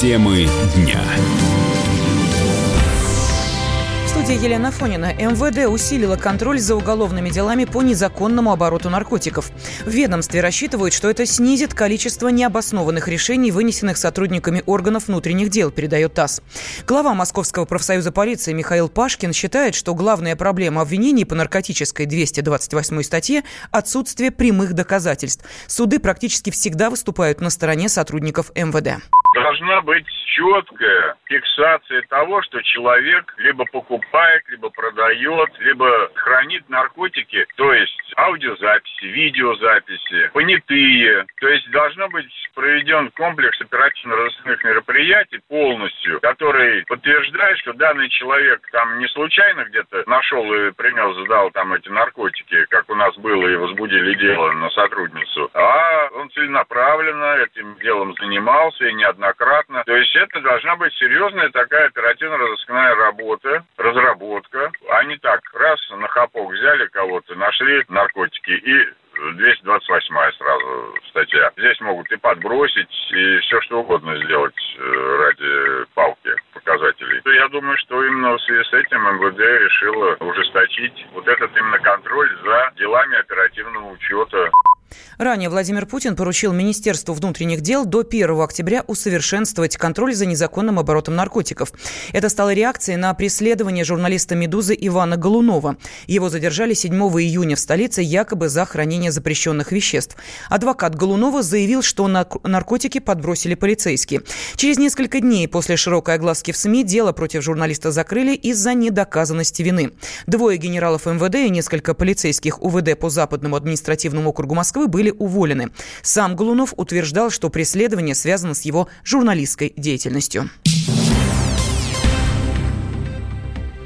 Темы дня Елена Фонина. МВД усилила контроль за уголовными делами по незаконному обороту наркотиков. В ведомстве рассчитывают, что это снизит количество необоснованных решений, вынесенных сотрудниками органов внутренних дел, передает ТАСС. Глава Московского профсоюза полиции Михаил Пашкин считает, что главная проблема обвинений по наркотической 228 статье – отсутствие прямых доказательств. Суды практически всегда выступают на стороне сотрудников МВД. Должна быть четкая фиксация того, что человек либо покупает, либо продает, либо хранит наркотики, то есть аудиозаписи, видеозаписи, понятые. То есть должно быть проведен комплекс оперативно-розыскных мероприятий полностью, который подтверждает, что данный человек там не случайно где-то нашел и принес, сдал там эти наркотики, как у нас было, и возбудили дело на сотрудницу, а он целенаправленно этим делом занимался и неоднократно. То есть это должна быть серьезная такая оперативно-розыскная работа, разработка, а не так, раз на хапок взяли кого-то, нашли наркотики и 228 сразу статья. Здесь могут и подбросить, и все что угодно сделать э, ради палки показателей. Я думаю, что именно в связи с этим МВД решила ужесточить вот этот именно контроль за делами оперативного учета. Ранее Владимир Путин поручил Министерству внутренних дел до 1 октября усовершенствовать контроль за незаконным оборотом наркотиков. Это стало реакцией на преследование журналиста «Медузы» Ивана Голунова. Его задержали 7 июня в столице якобы за хранение запрещенных веществ. Адвокат Голунова заявил, что наркотики подбросили полицейские. Через несколько дней после широкой огласки в СМИ дело против журналиста закрыли из-за недоказанности вины. Двое генералов МВД и несколько полицейских УВД по Западному административному округу Москвы Москвы были уволены. Сам Голунов утверждал, что преследование связано с его журналистской деятельностью.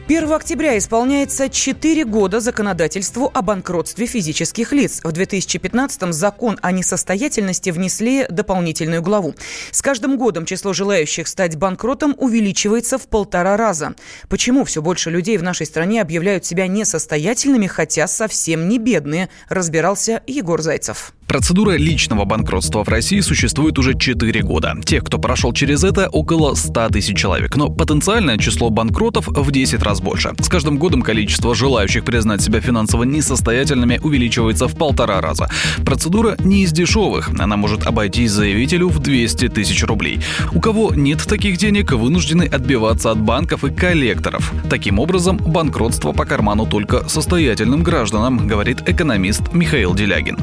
1 октября исполняется 4 года законодательству о банкротстве физических лиц. В 2015-м закон о несостоятельности внесли дополнительную главу. С каждым годом число желающих стать банкротом увеличивается в полтора раза. Почему все больше людей в нашей стране объявляют себя несостоятельными, хотя совсем не бедные, разбирался Егор Зайцев. Процедура личного банкротства в России существует уже 4 года. Тех, кто прошел через это, около 100 тысяч человек. Но потенциальное число банкротов в 10 раз больше. С каждым годом количество желающих признать себя финансово несостоятельными увеличивается в полтора раза. Процедура не из дешевых. Она может обойтись заявителю в 200 тысяч рублей. У кого нет таких денег, вынуждены отбиваться от банков и коллекторов. Таким образом, банкротство по карману только состоятельным гражданам, говорит экономист Михаил Делягин.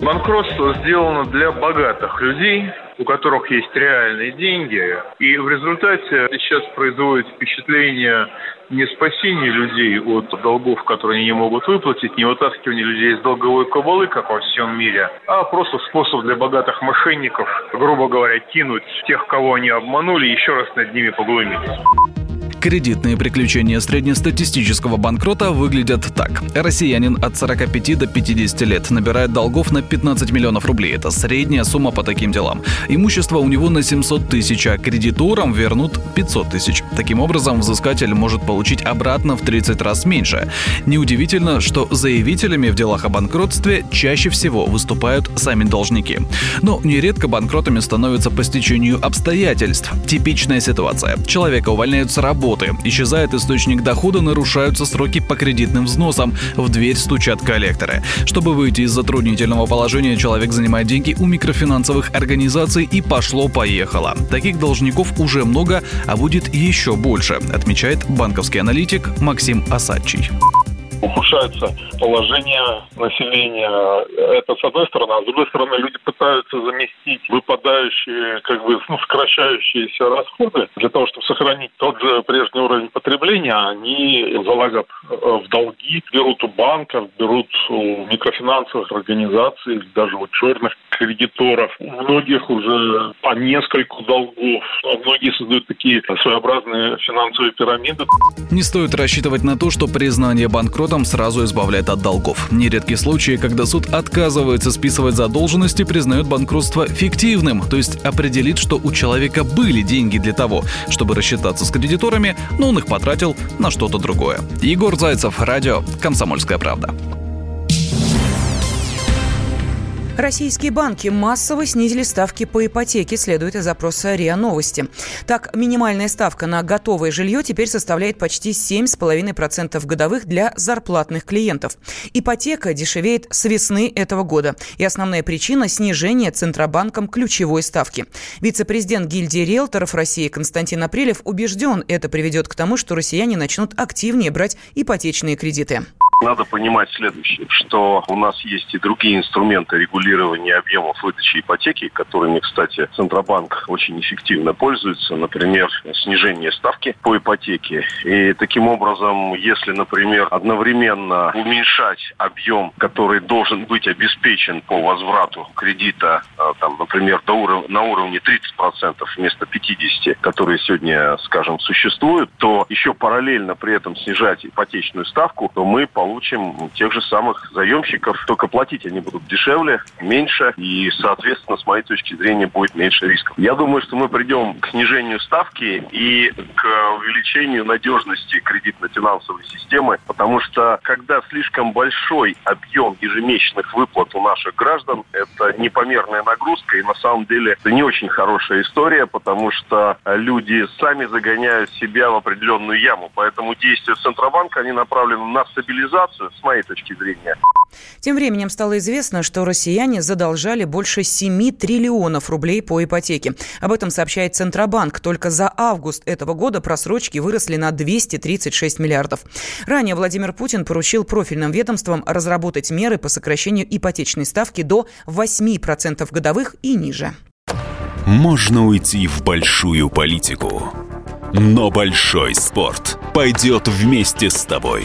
Банкротство сделано для богатых людей, у которых есть реальные деньги. И в результате сейчас производит впечатление не спасения людей от долгов, которые они не могут выплатить, не вытаскивание людей из долговой кабалы, как во всем мире, а просто способ для богатых мошенников, грубо говоря, кинуть тех, кого они обманули, еще раз над ними поглумиться. Кредитные приключения среднестатистического банкрота выглядят так. Россиянин от 45 до 50 лет набирает долгов на 15 миллионов рублей. Это средняя сумма по таким делам. Имущество у него на 700 тысяч, а кредиторам вернут 500 тысяч. Таким образом, взыскатель может получить обратно в 30 раз меньше. Неудивительно, что заявителями в делах о банкротстве чаще всего выступают сами должники. Но нередко банкротами становятся по стечению обстоятельств. Типичная ситуация. Человека увольняют с работы, работы. Исчезает источник дохода, нарушаются сроки по кредитным взносам. В дверь стучат коллекторы. Чтобы выйти из затруднительного положения, человек занимает деньги у микрофинансовых организаций и пошло-поехало. Таких должников уже много, а будет еще больше, отмечает банковский аналитик Максим Осадчий ухудшается положение населения. Это с одной стороны, а с другой стороны люди пытаются заместить выпадающие, как бы, ну, сокращающиеся расходы для того, чтобы сохранить тот же прежний уровень потребления, они залагают э, в долги, берут у банков, берут у микрофинансовых организаций, даже у черных кредиторов. У многих уже по нескольку долгов. А многие создают такие своеобразные финансовые пирамиды. Не стоит рассчитывать на то, что признание банкротом сразу избавляет от долгов. Нередки случаи, когда суд отказывается списывать задолженности, признает банкротство фиктивным, то есть определит, что у человека были деньги для того, чтобы рассчитаться с кредиторами, но он их потратил на что-то другое. Егор Зайцев, радио «Комсомольская правда». Российские банки массово снизили ставки по ипотеке, следует из запроса РИА Новости. Так, минимальная ставка на готовое жилье теперь составляет почти 7,5% годовых для зарплатных клиентов. Ипотека дешевеет с весны этого года. И основная причина – снижение Центробанком ключевой ставки. Вице-президент гильдии риэлторов России Константин Апрелев убежден, это приведет к тому, что россияне начнут активнее брать ипотечные кредиты. Надо понимать следующее, что у нас есть и другие инструменты регулирования объемов выдачи ипотеки, которыми, кстати, Центробанк очень эффективно пользуется. Например, снижение ставки по ипотеке. И таким образом, если, например, одновременно уменьшать объем, который должен быть обеспечен по возврату кредита, а, там, например, до уров... на уровне 30% вместо 50%, которые сегодня, скажем, существуют, то еще параллельно при этом снижать ипотечную ставку, то мы получим получим тех же самых заемщиков, только платить они будут дешевле, меньше, и, соответственно, с моей точки зрения, будет меньше рисков. Я думаю, что мы придем к снижению ставки и к увеличению надежности кредитно-финансовой системы, потому что когда слишком большой объем ежемесячных выплат у наших граждан, это непомерная нагрузка, и на самом деле это не очень хорошая история, потому что люди сами загоняют себя в определенную яму. Поэтому действия Центробанка, они направлены на стабилизацию ситуацию, с моей точки зрения. Тем временем стало известно, что россияне задолжали больше 7 триллионов рублей по ипотеке. Об этом сообщает Центробанк. Только за август этого года просрочки выросли на 236 миллиардов. Ранее Владимир Путин поручил профильным ведомствам разработать меры по сокращению ипотечной ставки до 8% годовых и ниже. Можно уйти в большую политику, но большой спорт пойдет вместе с тобой.